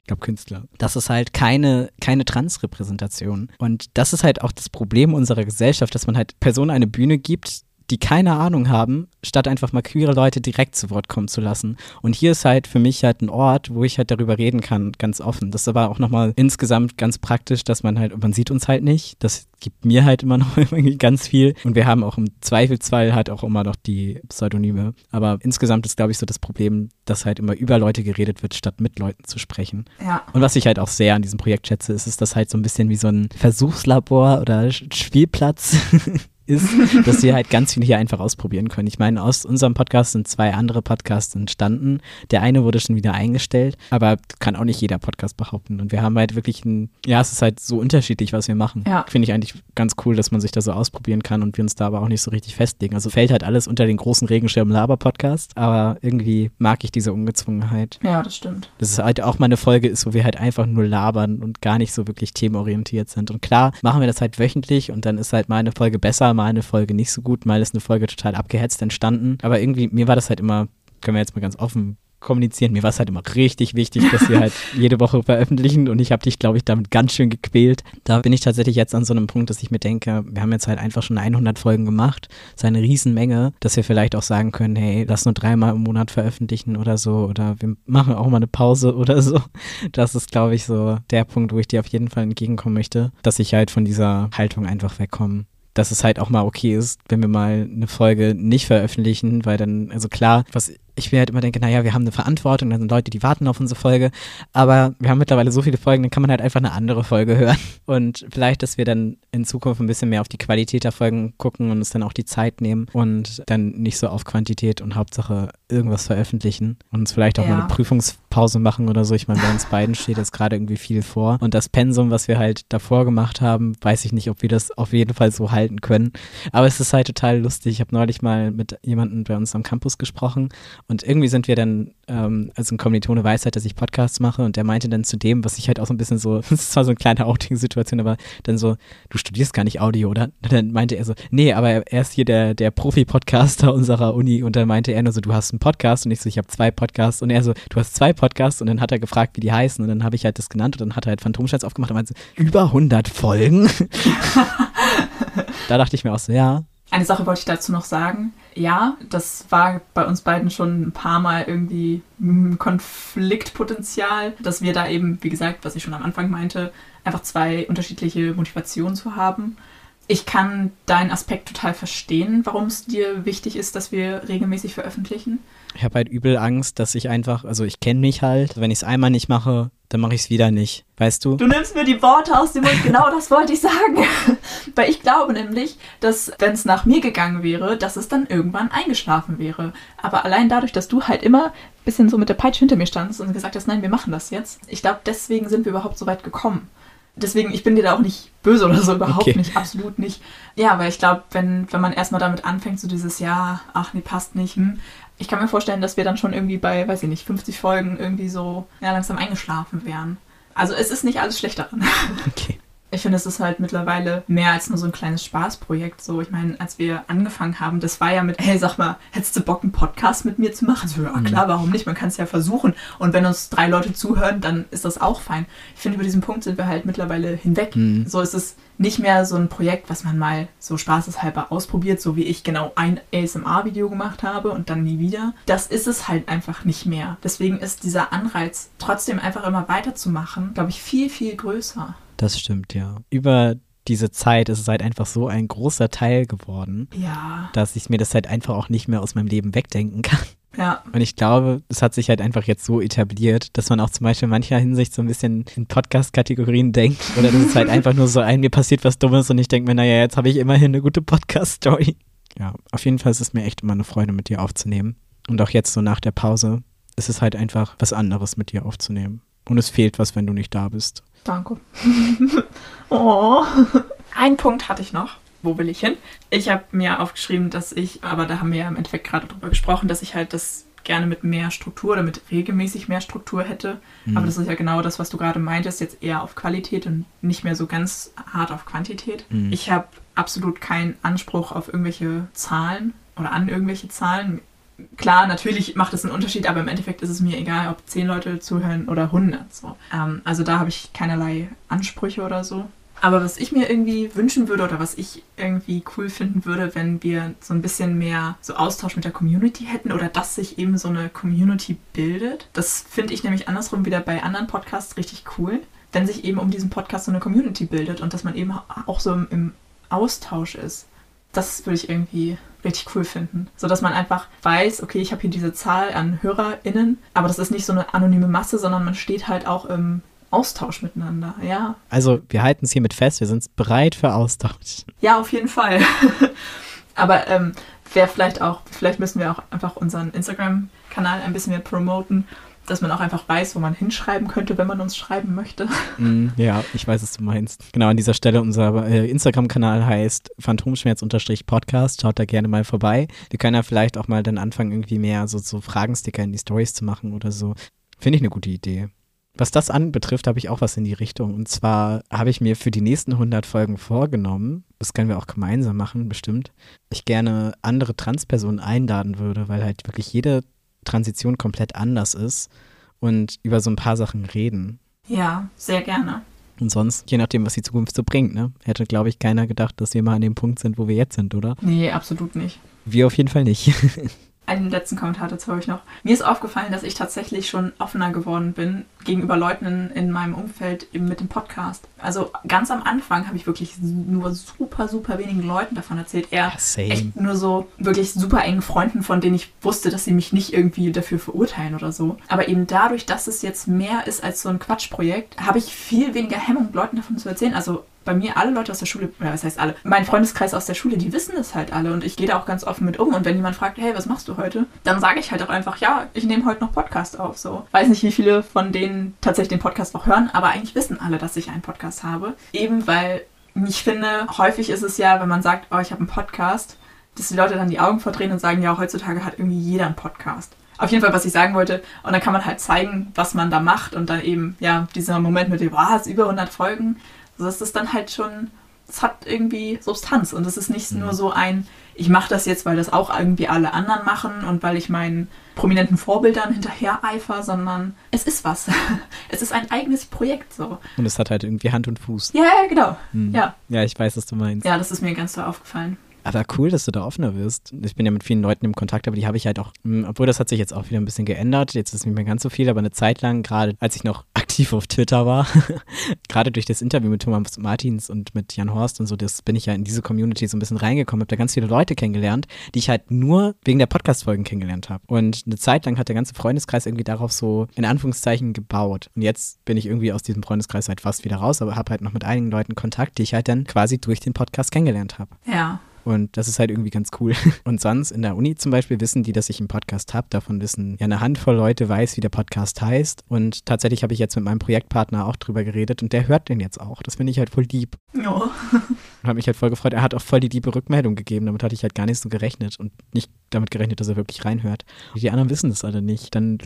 Ich glaube Künstler. Das ist halt keine, keine Transrepräsentation. Und das ist halt auch das Problem unserer Gesellschaft, dass man halt Personen eine Bühne gibt, die keine Ahnung haben, statt einfach mal queere Leute direkt zu Wort kommen zu lassen. Und hier ist halt für mich halt ein Ort, wo ich halt darüber reden kann, ganz offen. Das ist aber auch nochmal insgesamt ganz praktisch, dass man halt, man sieht uns halt nicht. Das gibt mir halt immer [laughs] noch irgendwie ganz viel. Und wir haben auch im Zweifelsfall halt auch immer noch die Pseudonyme. Aber insgesamt ist, glaube ich, so das Problem, dass halt immer über Leute geredet wird, statt mit Leuten zu sprechen. Ja, Und was ich halt auch sehr an diesem Projekt schätze, ist, ist das halt so ein bisschen wie so ein Versuchslabor oder Spielplatz [laughs] ist, [laughs] dass wir halt ganz viel hier einfach ausprobieren können. Ich meine, aus unserem Podcast sind zwei andere Podcasts entstanden. Der eine wurde schon wieder eingestellt, aber kann auch nicht jeder Podcast behaupten. Und wir haben halt wirklich ein, ja, es ist halt so unterschiedlich, was wir machen. Ja. Finde ich eigentlich ganz cool, dass man sich da so ausprobieren kann und wir uns da aber auch nicht so richtig festlegen. Also fällt halt alles unter den großen Regenschirm Laber Podcast, aber irgendwie mag ich diese Ungezwungenheit. ja, das stimmt. Das ist halt auch mal eine Folge ist, wo wir halt einfach nur labern und gar nicht so wirklich themenorientiert sind. Und klar, machen wir das halt wöchentlich und dann ist halt mal eine Folge besser, mal eine Folge nicht so gut, mal ist eine Folge total abgehetzt entstanden. Aber irgendwie, mir war das halt immer, können wir jetzt mal ganz offen kommunizieren, mir war es halt immer richtig wichtig, dass wir halt [laughs] jede Woche veröffentlichen und ich habe dich, glaube ich, damit ganz schön gequält. Da bin ich tatsächlich jetzt an so einem Punkt, dass ich mir denke, wir haben jetzt halt einfach schon 100 Folgen gemacht, das ist eine Riesenmenge, dass wir vielleicht auch sagen können, hey, lass nur dreimal im Monat veröffentlichen oder so oder wir machen auch mal eine Pause [laughs] oder so. Das ist, glaube ich, so der Punkt, wo ich dir auf jeden Fall entgegenkommen möchte, dass ich halt von dieser Haltung einfach wegkomme dass es halt auch mal okay ist, wenn wir mal eine Folge nicht veröffentlichen, weil dann, also klar, was ich mir halt immer denke, naja, wir haben eine Verantwortung, dann sind Leute, die warten auf unsere Folge, aber wir haben mittlerweile so viele Folgen, dann kann man halt einfach eine andere Folge hören [laughs] und vielleicht, dass wir dann in Zukunft ein bisschen mehr auf die Qualität der Folgen gucken und uns dann auch die Zeit nehmen und dann nicht so auf Quantität und Hauptsache irgendwas veröffentlichen und uns vielleicht auch Ja. mal eine Prüfungspause machen oder so. Ich meine, bei uns beiden steht jetzt gerade irgendwie viel vor und das Pensum, was wir halt davor gemacht haben, weiß ich nicht, ob wir das auf jeden Fall so halten können. Aber es ist halt total lustig. Ich habe neulich mal mit jemandem bei uns am Campus gesprochen und irgendwie sind wir dann, ähm, also ein Kommilitone weiß halt, dass ich Podcasts mache und der meinte dann zu dem, was ich halt auch so ein bisschen so, [laughs] das ist zwar so eine kleine Outing-Situation, aber dann so, du studierst gar nicht Audio, oder? Und dann meinte er so, nee, aber er ist hier der, der Profi-Podcaster unserer Uni und dann meinte er nur so, du hast einen Podcast und ich so, ich habe zwei Podcasts und er so, du hast zwei Podcasts und dann hat er gefragt, wie die heißen und dann habe ich halt das genannt und dann hat er halt Phantomschatz aufgemacht und meinte so, über 100 Folgen? [laughs] da dachte ich mir auch so, ja, Eine Sache wollte ich dazu noch sagen. Ja, das war bei uns beiden schon ein paar Mal irgendwie ein Konfliktpotenzial, dass wir da eben, wie gesagt, was ich schon am Anfang meinte, einfach zwei unterschiedliche Motivationen zu haben. Ich kann deinen Aspekt total verstehen, warum es dir wichtig ist, dass wir regelmäßig veröffentlichen. Ich habe halt übel Angst, dass ich einfach, also ich kenne mich halt, wenn ich es einmal nicht mache, dann mache ich es wieder nicht. Weißt du? Du nimmst mir die Worte aus dem Mund, genau das wollte ich sagen. [laughs] Weil ich glaube nämlich, dass wenn es nach mir gegangen wäre, dass es dann irgendwann eingeschlafen wäre. Aber allein dadurch, dass du halt immer ein bisschen so mit der Peitsche hinter mir standst und gesagt hast, nein, wir machen das jetzt. Ich glaube, deswegen sind wir überhaupt so weit gekommen. Deswegen, ich bin dir da auch nicht böse oder so, überhaupt Okay. nicht, absolut nicht. Ja, weil ich glaube, wenn, wenn man erstmal damit anfängt, so dieses, ja, ach nee, passt nicht, hm, ich kann mir vorstellen, dass wir dann schon irgendwie bei, weiß ich nicht, 50 Folgen irgendwie so ja, langsam eingeschlafen wären. Also es ist nicht alles schlecht daran. [laughs] Okay. Ich finde, es ist halt mittlerweile mehr als nur so ein kleines Spaßprojekt. So, ich meine, als wir angefangen haben, das war ja mit, hey, sag mal, hättest du Bock, einen Podcast mit mir zu machen? So, ja, klar, warum nicht? Man kann es ja versuchen. Und wenn uns drei Leute zuhören, dann ist das auch fein. Ich finde, über diesen Punkt sind wir halt mittlerweile hinweg. Mhm. So ist es nicht mehr so ein Projekt, was man mal so spaßeshalber ausprobiert, so wie ich genau ein ASMR-Video gemacht habe und dann nie wieder. Das ist es halt einfach nicht mehr. Deswegen ist dieser Anreiz, trotzdem einfach immer weiterzumachen, glaube ich, viel, viel größer. Das stimmt, ja. Über diese Zeit ist es halt einfach so ein großer Teil geworden, Ja, dass ich mir das halt einfach auch nicht mehr aus meinem Leben wegdenken kann. ja. Und ich glaube, es hat sich halt einfach jetzt so etabliert, dass man auch zum Beispiel in mancher Hinsicht so ein bisschen in Podcast-Kategorien [laughs] denkt. Oder das ist halt [laughs] einfach nur so ein, mir passiert was Dummes und ich denke mir, naja, jetzt habe ich immerhin eine gute Podcast-Story. Ja, auf jeden Fall ist es mir echt immer eine Freude, mit dir aufzunehmen. Und auch jetzt so nach der Pause ist es halt einfach was anderes, mit dir aufzunehmen. Und es fehlt was, wenn du nicht da bist. Danke. [laughs] oh. Ein Punkt hatte ich noch. Wo will ich hin? Ich habe mir aufgeschrieben, dass ich, aber da haben wir ja im Endeffekt gerade drüber gesprochen, dass ich halt das gerne mit mehr Struktur oder mit regelmäßig mehr Struktur hätte. Aber das ist ja genau das, was du gerade meintest, jetzt eher auf Qualität und nicht mehr so ganz hart auf Quantität. Mhm. Ich habe absolut keinen Anspruch auf irgendwelche Zahlen oder an irgendwelche Zahlen. Klar, natürlich macht es einen Unterschied, aber im Endeffekt ist es mir egal, ob 10 Leute zuhören oder 100. So. Ähm, also da habe ich keinerlei Ansprüche oder so. Aber was ich mir irgendwie wünschen würde oder was ich irgendwie cool finden würde, wenn wir so ein bisschen mehr so Austausch mit der Community hätten oder dass sich eben so eine Community bildet. Das finde ich nämlich andersrum wieder bei anderen Podcasts richtig cool, wenn sich eben um diesen Podcast so eine Community bildet und dass man eben auch so im Austausch ist. Das würde ich irgendwie richtig cool finden. So dass man einfach weiß, okay, ich habe hier diese Zahl an HörerInnen, aber das ist nicht so eine anonyme Masse, sondern man steht halt auch im Austausch miteinander. Ja, Also, wir halten es hiermit fest, wir sind bereit für Austausch. ja, auf jeden Fall. [laughs] Aber ähm, wäre vielleicht auch, vielleicht müssen wir auch einfach unseren Instagram-Kanal ein bisschen mehr promoten, dass man auch einfach weiß, wo man hinschreiben könnte, wenn man uns schreiben möchte. Mm, ja, ich weiß, was du meinst. Genau, an dieser Stelle unser äh, Instagram-Kanal heißt phantomschmerz-podcast. Schaut da gerne mal vorbei. Wir können ja vielleicht auch mal dann anfangen, irgendwie mehr so, so Fragensticker in die Stories zu machen oder so. Finde ich eine gute Idee. Was das anbetrifft, habe ich auch was in die Richtung. Und zwar habe ich mir für die nächsten 100 Folgen vorgenommen, das können wir auch gemeinsam machen, bestimmt, ich gerne andere Transpersonen einladen würde, weil halt wirklich jede Transition komplett anders ist und über so ein paar Sachen reden. Ja, sehr gerne. Und sonst, je nachdem, was die Zukunft so bringt, ne? Hätte, glaube ich, keiner gedacht, dass wir mal an dem Punkt sind, wo wir jetzt sind, oder? Nee, absolut nicht. Wir auf jeden Fall nicht. [laughs] Einen letzten Kommentar dazu habe ich noch. Mir ist aufgefallen, dass ich tatsächlich schon offener geworden bin gegenüber Leuten in, in meinem Umfeld eben mit dem Podcast. Also ganz am Anfang habe ich wirklich nur super, super wenigen Leuten davon erzählt. Eher Ja, echt nur so wirklich super engen Freunden, von denen ich wusste, dass sie mich nicht irgendwie dafür verurteilen oder so. Aber eben dadurch, dass es jetzt mehr ist als so ein Quatschprojekt, habe ich viel weniger Hemmung, Leuten davon zu erzählen. Also bei mir alle Leute aus der Schule, oder was heißt alle, mein Freundeskreis aus der Schule, die wissen das halt alle und ich gehe da auch ganz offen mit um. Und wenn jemand fragt, hey, was machst du heute? Dann sage ich halt auch einfach, ja, ich nehme heute noch Podcast auf. So. Weiß nicht, wie viele von denen tatsächlich den Podcast noch hören, aber eigentlich wissen alle, dass ich einen Podcast habe. Eben weil ich finde, häufig ist es ja, wenn man sagt, oh, ich habe einen Podcast, dass die Leute dann die Augen verdrehen und sagen, ja, heutzutage hat irgendwie jeder einen Podcast. Auf jeden Fall, was ich sagen wollte. Und dann kann man halt zeigen, was man da macht und dann eben, ja, dieser Moment mit dem, was, über 100 Folgen. Also das ist dann halt schon, es hat irgendwie Substanz und es ist nicht nur so ein, ich mache das jetzt, weil das auch irgendwie alle anderen machen und weil ich meinen prominenten Vorbildern hinterher eifer, sondern es ist was. [laughs] Es ist ein eigenes Projekt so. Und es hat halt irgendwie Hand und Fuß. Ja, ja, genau. Hm. Ja. Ja, ich weiß, was du meinst. Ja, das ist mir ganz so aufgefallen. Aber cool, dass du da offener wirst. Ich bin ja mit vielen Leuten im Kontakt, aber die habe ich halt auch, hm, obwohl das hat sich jetzt auch wieder ein bisschen geändert. Jetzt ist nicht mehr ganz so viel, aber eine Zeit lang, gerade als ich noch [laughs] aktiv auf Twitter war, [laughs] gerade durch das Interview mit Thomas Martins und mit Jan Horst und so, das bin ich ja in diese Community so ein bisschen reingekommen, habe da ganz viele Leute kennengelernt, die ich halt nur wegen der Podcast-Folgen kennengelernt habe. Und eine Zeit lang hat der ganze Freundeskreis irgendwie darauf so in Anführungszeichen gebaut. Und jetzt bin ich irgendwie aus diesem Freundeskreis halt fast wieder raus, aber habe halt noch mit einigen Leuten Kontakt, die ich halt dann quasi durch den Podcast kennengelernt habe. Ja. Und das ist halt irgendwie ganz cool. [laughs] Und sonst in der Uni zum Beispiel wissen die, dass ich einen Podcast habe. Davon wissen ja eine Handvoll Leute weiß, wie der Podcast heißt. Und tatsächlich habe ich jetzt mit meinem Projektpartner auch drüber geredet und der hört den jetzt auch. Das finde ich halt voll lieb. Ja. [laughs] Und habe mich halt voll gefreut. Er hat auch voll die liebe Rückmeldung gegeben. Damit hatte ich halt gar nicht so gerechnet und nicht damit gerechnet, dass er wirklich reinhört. Die anderen wissen das alle nicht. Dann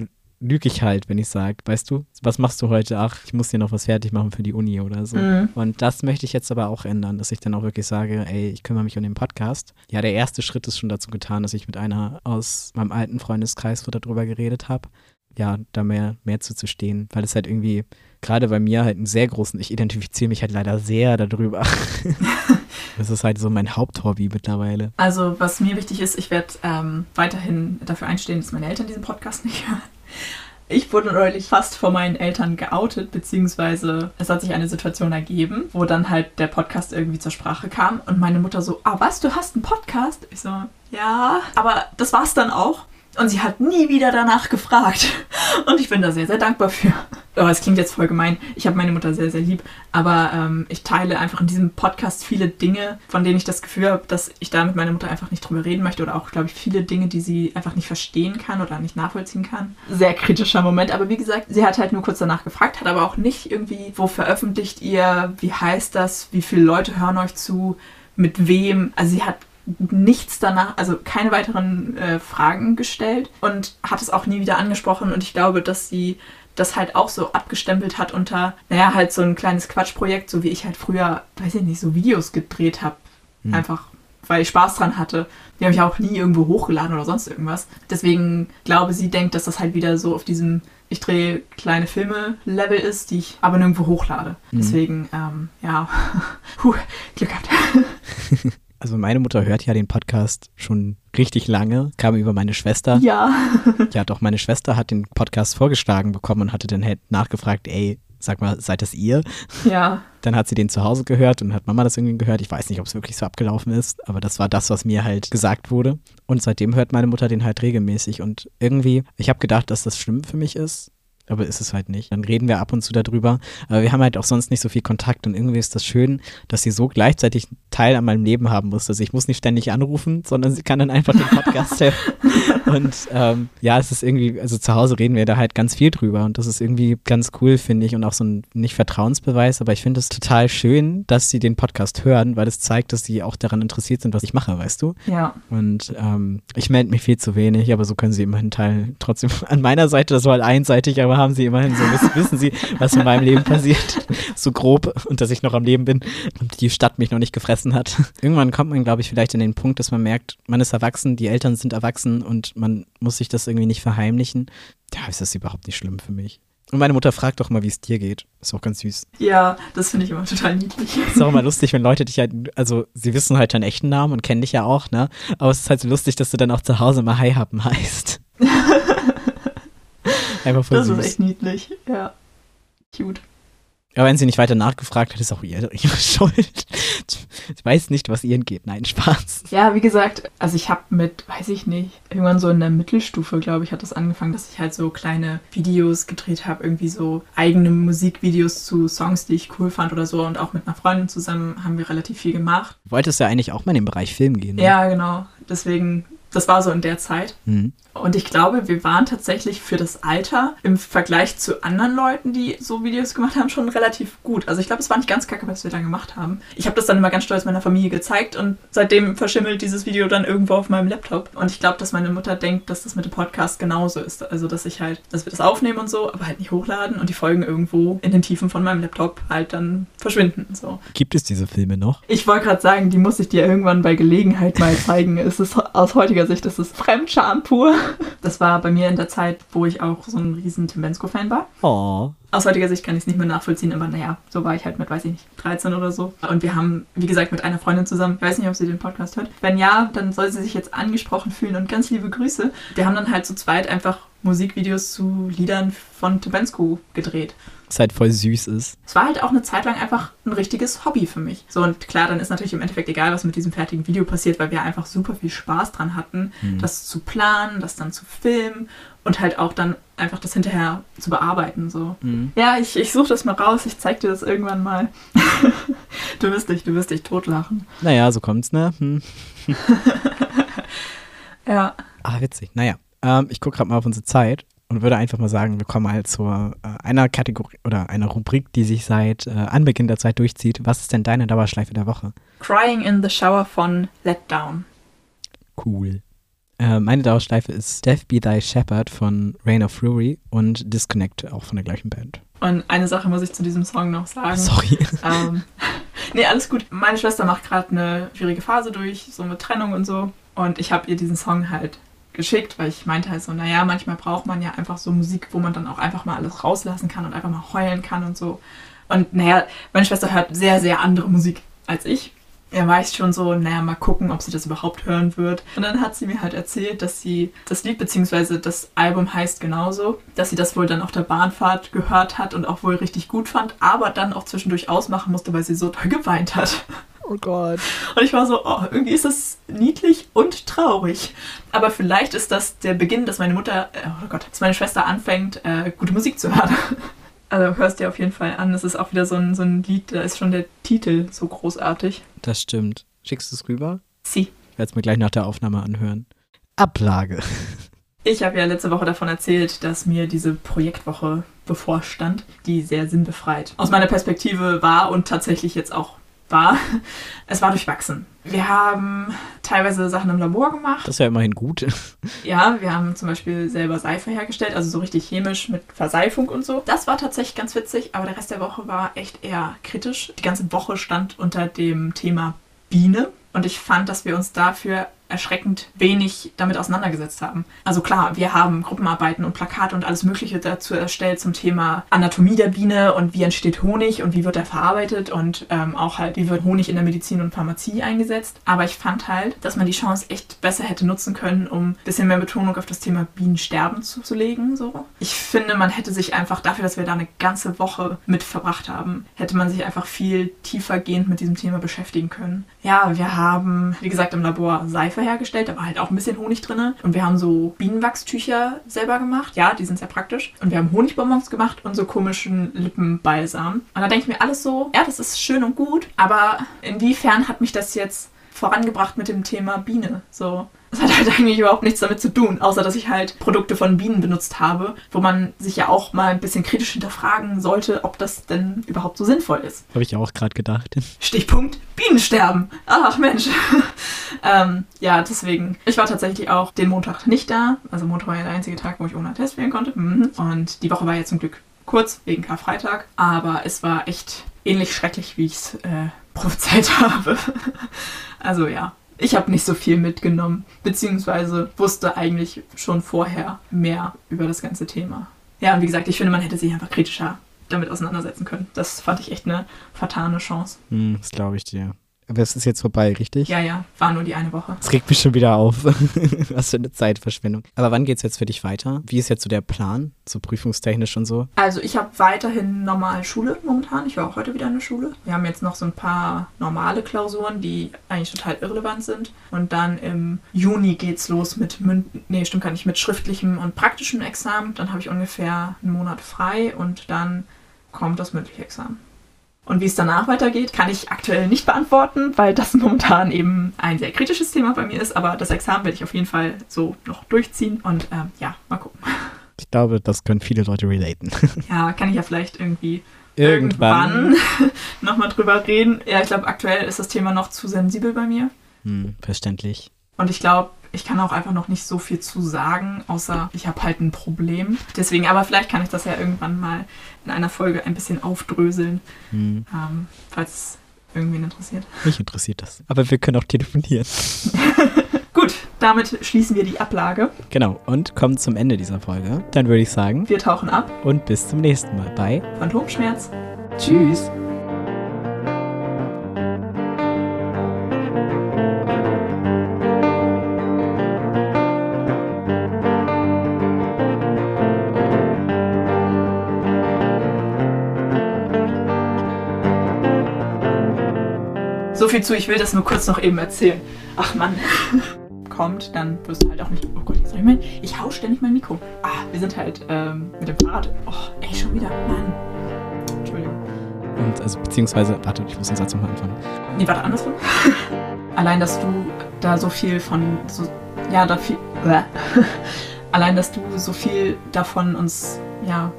lüge ich halt, wenn ich sage, weißt du, was machst du heute? Ach, ich muss hier noch was fertig machen für die Uni oder so. Mhm. Und das möchte ich jetzt aber auch ändern, dass ich dann auch wirklich sage, ey, ich kümmere mich um den Podcast. Ja, der erste Schritt ist schon dazu getan, dass ich mit einer aus meinem alten Freundeskreis, wo darüber geredet habe, ja, da mehr, mehr zuzustehen, weil es halt irgendwie gerade bei mir halt einen sehr großen, ich identifiziere mich halt leider sehr darüber. [laughs] [laughs] das ist halt so mein Haupthobby mittlerweile. Also, was mir wichtig ist, ich werde ähm, weiterhin dafür einstehen, dass meine Eltern diesen Podcast nicht hören. Ich wurde neulich fast vor meinen Eltern geoutet, beziehungsweise es hat sich eine Situation ergeben, wo dann halt der Podcast irgendwie zur Sprache kam und meine Mutter so, ah was, du hast einen Podcast? Ich so, ja, aber das war's dann auch. Und sie hat nie wieder danach gefragt. Und ich bin da sehr, sehr dankbar für. Aber es klingt jetzt voll gemein. Ich habe meine Mutter sehr, sehr lieb. Aber ähm, ich teile einfach in diesem Podcast viele Dinge, von denen ich das Gefühl habe, dass ich da mit meiner Mutter einfach nicht drüber reden möchte. Oder auch, glaube ich, viele Dinge, die sie einfach nicht verstehen kann oder nicht nachvollziehen kann. Sehr kritischer Moment. Aber wie gesagt, sie hat halt nur kurz danach gefragt, hat aber auch nicht irgendwie, wo veröffentlicht ihr, wie heißt das, wie viele Leute hören euch zu, mit wem. Also sie hat nichts danach, also keine weiteren äh, Fragen gestellt und hat es auch nie wieder angesprochen. Und ich glaube, dass sie das halt auch so abgestempelt hat unter, naja, halt so ein kleines Quatschprojekt, so wie ich halt früher, weiß ich nicht, so Videos gedreht habe. Hm. Einfach, weil ich Spaß dran hatte. Die habe ich auch nie irgendwo hochgeladen oder sonst irgendwas. Deswegen glaube sie denkt, dass das halt wieder so auf diesem ich drehe kleine Filme-Level ist, die ich aber nirgendwo hochlade. Mhm. Deswegen, ähm, ja, [laughs] Puh, Glück gehabt. [laughs] Also meine Mutter hört ja den Podcast schon richtig lange, kam über meine Schwester. ja. [laughs] Ja, doch, meine Schwester hat den Podcast vorgeschlagen bekommen und hatte dann halt nachgefragt, ey, sag mal, seid das ihr? Ja. Dann hat sie den zu Hause gehört und hat Mama das irgendwie gehört. Ich weiß nicht, ob es wirklich so abgelaufen ist, aber das war das, was mir halt gesagt wurde. Und seitdem hört meine Mutter den halt regelmäßig. Und irgendwie, ich habe gedacht, dass das schlimm für mich ist. Aber ist es halt nicht. Dann reden wir ab und zu darüber. Aber wir haben halt auch sonst nicht so viel Kontakt. Und irgendwie ist das schön, dass sie so gleichzeitig Teil an meinem Leben haben muss. Also ich muss nicht ständig anrufen, sondern sie kann dann einfach den Podcast hören. [laughs] Und ähm, ja, es ist irgendwie, also zu Hause reden wir da halt ganz viel drüber. Und das ist irgendwie ganz cool, finde ich. Und auch so ein nicht Vertrauensbeweis. Aber ich finde es total schön, dass sie den Podcast hören, weil es zeigt, dass sie auch daran interessiert sind, was ich mache, weißt du? Ja. Und ähm, ich melde mich viel zu wenig, aber so können sie immerhin Teil trotzdem an meiner Seite, das war halt einseitig, aber haben sie immerhin so, wissen, sie, was in meinem Leben passiert. So grob und dass ich noch am Leben bin und die Stadt mich noch nicht gefressen hat. Irgendwann kommt man, glaube ich, vielleicht in den Punkt, dass man merkt, man ist erwachsen, die Eltern sind erwachsen und man muss sich das irgendwie nicht verheimlichen. Ja, ist das überhaupt nicht schlimm für mich. Und meine Mutter fragt doch mal, wie es dir geht. Ist auch ganz süß. Ja, das finde ich immer total niedlich. Ist auch immer lustig, wenn Leute dich halt, also sie wissen halt deinen echten Namen und kennen dich ja auch, ne? Aber es ist halt so lustig, dass du dann auch zu Hause mal Hi haben heißt. [laughs] Einfach voll Das süß. ist echt niedlich. Ja. Cute. Aber wenn sie nicht weiter nachgefragt hat, ist auch ihre, [laughs] ihre Schuld. Ich weiß nicht, was ihr entgeht. Nein, Spaß. Ja, wie gesagt, also ich habe mit, weiß ich nicht, irgendwann so in der Mittelstufe, glaube ich, hat das angefangen, dass ich halt so kleine Videos gedreht habe, irgendwie so eigene Musikvideos zu Songs, die ich cool fand oder so. Und auch mit einer Freundin zusammen haben wir relativ viel gemacht. Du wolltest ja eigentlich auch mal in den Bereich Film gehen. Ne? Ja, genau. Deswegen, das war so in der Zeit. Mhm. Und ich glaube, wir waren tatsächlich für das Alter im Vergleich zu anderen Leuten, die so Videos gemacht haben, schon relativ gut. Also ich glaube, es war nicht ganz kacke, was wir da gemacht haben. Ich habe das dann immer ganz stolz meiner Familie gezeigt und seitdem verschimmelt dieses Video dann irgendwo auf meinem Laptop. Und ich glaube, dass meine Mutter denkt, dass das mit dem Podcast genauso ist. Also dass ich halt, dass wir das aufnehmen und so, aber halt nicht hochladen und die Folgen irgendwo in den Tiefen von meinem Laptop halt dann verschwinden. So. Gibt es diese Filme noch? Ich wollte gerade sagen, die muss ich dir irgendwann bei Gelegenheit mal zeigen. Es ist aus heutiger heutiger Sicht ist es Fremdscham pur. Das war bei mir in der Zeit, wo ich auch so ein riesen Tim Bensko-Fan war. Oh. Aus heutiger Sicht kann ich es nicht mehr nachvollziehen, aber naja, so war ich halt mit, weiß ich nicht, 13 oder so. Und wir haben, wie gesagt, mit einer Freundin zusammen, ich weiß nicht, ob sie den Podcast hört. Wenn ja, dann soll sie sich jetzt angesprochen fühlen und ganz liebe Grüße. Wir haben dann halt zu zweit einfach Musikvideos zu Liedern von Tim Bensko gedreht. Halt voll süß ist. Es war halt auch eine Zeit lang einfach ein richtiges Hobby für mich. So, und klar, dann ist natürlich im Endeffekt egal, was mit diesem fertigen Video passiert, weil wir einfach super viel Spaß dran hatten, Hm. das zu planen, das dann zu filmen und halt auch dann einfach das hinterher zu bearbeiten. So. Mhm. Ja, ich, ich suche das mal raus, ich zeig dir das irgendwann mal. [laughs] du wirst dich, du wirst dich totlachen. Naja, so kommt's, ne? Hm. [laughs] Ja. Ah, witzig. Naja, ähm, ich gucke gerade mal auf unsere Zeit und würde einfach mal sagen, wir kommen halt zu äh, einer Kategorie oder einer Rubrik, die sich seit äh, Anbeginn der Zeit durchzieht. Was ist denn deine Dauerschleife der Woche? Crying in the Shower von Let Down. Cool. Äh, meine Dauerschleife ist Death Be Thy Shepherd von Reign of Fury und Disconnect, auch von der gleichen Band. Und eine Sache muss ich zu diesem Song noch sagen. Sorry. [laughs] ähm, [laughs] nee, alles gut. Meine Schwester macht gerade eine schwierige Phase durch, so mit Trennung und so. Und ich habe ihr diesen Song halt geschickt, weil ich meinte halt so, naja, manchmal braucht man ja einfach so Musik, wo man dann auch einfach mal alles rauslassen kann und einfach mal heulen kann und so. Und naja, meine Schwester hört sehr, sehr andere Musik als ich. Er weiß schon so, naja, mal gucken, ob sie das überhaupt hören wird. Und dann hat sie mir halt erzählt, dass sie das Lied beziehungsweise das Album heißt genauso, dass sie das wohl dann auf der Bahnfahrt gehört hat und auch wohl richtig gut fand, aber dann auch zwischendurch ausmachen musste, weil sie so toll geweint hat. Oh Gott. Und ich war so, oh, irgendwie ist das niedlich und traurig. Aber vielleicht ist das der Beginn, dass meine Mutter, äh, oh Gott, dass meine Schwester anfängt, äh, gute Musik zu hören. [laughs] Also hörst dir auf jeden Fall an. Das ist auch wieder so ein, so ein Lied, da ist schon der Titel so großartig. Das stimmt. Schickst du es rüber? Sie. Ich werde es mir gleich nach der Aufnahme anhören. Ablage. [laughs] Ich habe ja letzte Woche davon erzählt, dass mir diese Projektwoche bevorstand, die sehr sinnbefreit aus meiner Perspektive war und tatsächlich jetzt auch war. Es war durchwachsen. Wir haben teilweise Sachen im Labor gemacht. Das ist ja immerhin gut. Ja, wir haben zum Beispiel selber Seife hergestellt, also so richtig chemisch mit Verseifung und so. Das war tatsächlich ganz witzig, aber der Rest der Woche war echt eher kritisch. Die ganze Woche stand unter dem Thema Biene und ich fand, dass wir uns dafür erschreckend wenig damit auseinandergesetzt haben. Also klar, wir haben Gruppenarbeiten und Plakate und alles Mögliche dazu erstellt zum Thema Anatomie der Biene und wie entsteht Honig und wie wird er verarbeitet und ähm, auch halt, wie wird Honig in der Medizin und Pharmazie eingesetzt. Aber ich fand halt, dass man die Chance echt besser hätte nutzen können, um ein bisschen mehr Betonung auf das Thema Bienensterben zuzulegen. So. Ich finde, man hätte sich einfach dafür, dass wir da eine ganze Woche mit verbracht haben, hätte man sich einfach viel tiefergehend mit diesem Thema beschäftigen können. Ja, wir haben, wie gesagt, im Labor Seife hergestellt, da war halt auch ein bisschen Honig drin. Und wir haben so Bienenwachstücher selber gemacht. Ja, die sind sehr praktisch. Und wir haben Honigbonbons gemacht und so komischen Lippenbalsam. Und da denke ich mir alles so, ja, das ist schön und gut, aber inwiefern hat mich das jetzt vorangebracht mit dem Thema Biene? So. Das hat halt [laughs] eigentlich überhaupt nichts damit zu tun, außer dass ich halt Produkte von Bienen benutzt habe, wo man sich ja auch mal ein bisschen kritisch hinterfragen sollte, ob das denn überhaupt so sinnvoll ist. Habe ich auch gerade gedacht. Stichpunkt Bienensterben. Ach Mensch. [laughs] ähm, ja, deswegen. Ich war tatsächlich auch den Montag nicht da. Also Montag war ja der einzige Tag, wo ich ohne Test wählen konnte. Mhm. Und die Woche war ja zum Glück kurz, wegen Karfreitag. Aber es war echt ähnlich schrecklich, wie ich es äh, [laughs] prophezeit habe. also ja. Ich habe nicht so viel mitgenommen, beziehungsweise wusste eigentlich schon vorher mehr über das ganze Thema. Ja, und wie gesagt, ich finde, man hätte sich einfach kritischer damit auseinandersetzen können. Das fand ich echt eine vertane Chance. Hm, das glaube ich dir. Aber es ist jetzt vorbei, richtig? Ja, ja, war nur die eine Woche. Das regt mich schon wieder auf. [laughs] Was für eine Zeitverschwendung. Aber wann geht's jetzt für dich weiter? Wie ist jetzt so der Plan? So prüfungstechnisch und so? Also ich habe weiterhin normal Schule momentan. Ich war auch heute wieder in der Schule. Wir haben jetzt noch so ein paar normale Klausuren, die eigentlich total irrelevant sind. Und dann im Juni geht's los mit Mün nee, stimmt gar nicht, mit schriftlichem und praktischem Examen. Dann habe ich ungefähr einen Monat frei und dann kommt das mündliche Examen. Und wie es danach weitergeht, kann ich aktuell nicht beantworten, weil das [laughs] momentan eben ein sehr kritisches Thema bei mir ist. Aber das Examen werde ich auf jeden Fall so noch durchziehen. Und ähm, ja, mal gucken. [laughs] Ich glaube, das können viele Leute relaten. [laughs] Ja, kann ich ja vielleicht irgendwie Irgendwann. irgendwann nochmal drüber reden. Ja, ich glaube, aktuell ist das Thema noch zu sensibel bei mir. Hm, verständlich. Und ich glaube, ich kann auch einfach noch nicht so viel zu sagen, außer ich habe halt ein Problem. Deswegen, aber vielleicht kann ich das ja irgendwann mal in einer Folge ein bisschen aufdröseln, Hm, ähm, falls es irgendwen interessiert. mich interessiert das. Aber wir können auch telefonieren. [laughs] Gut, damit schließen wir die Ablage. Genau, und kommen zum Ende dieser Folge. Dann würde ich sagen, Wir tauchen ab. und bis zum nächsten Mal bei Phantomschmerz. Tschüss. Viel zu, ich will das nur kurz noch eben erzählen. Ach Mann. Kommt, dann wirst du halt auch nicht. Oh Gott, jetzt ich mein. Ich hau ständig mein Mikro. Ah, wir sind halt ähm, mit dem Fahrrad. Oh, ey, schon wieder. Mann. Entschuldigung. Und also, beziehungsweise, warte, ich muss den Satz nochmal anfangen. Nee, warte, andersrum. [laughs] Allein, dass du da so viel von. So, ja, da viel. [laughs] Allein, dass du so viel davon uns. Ja.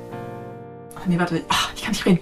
Ach, nee, warte. Ach, ich kann nicht reden.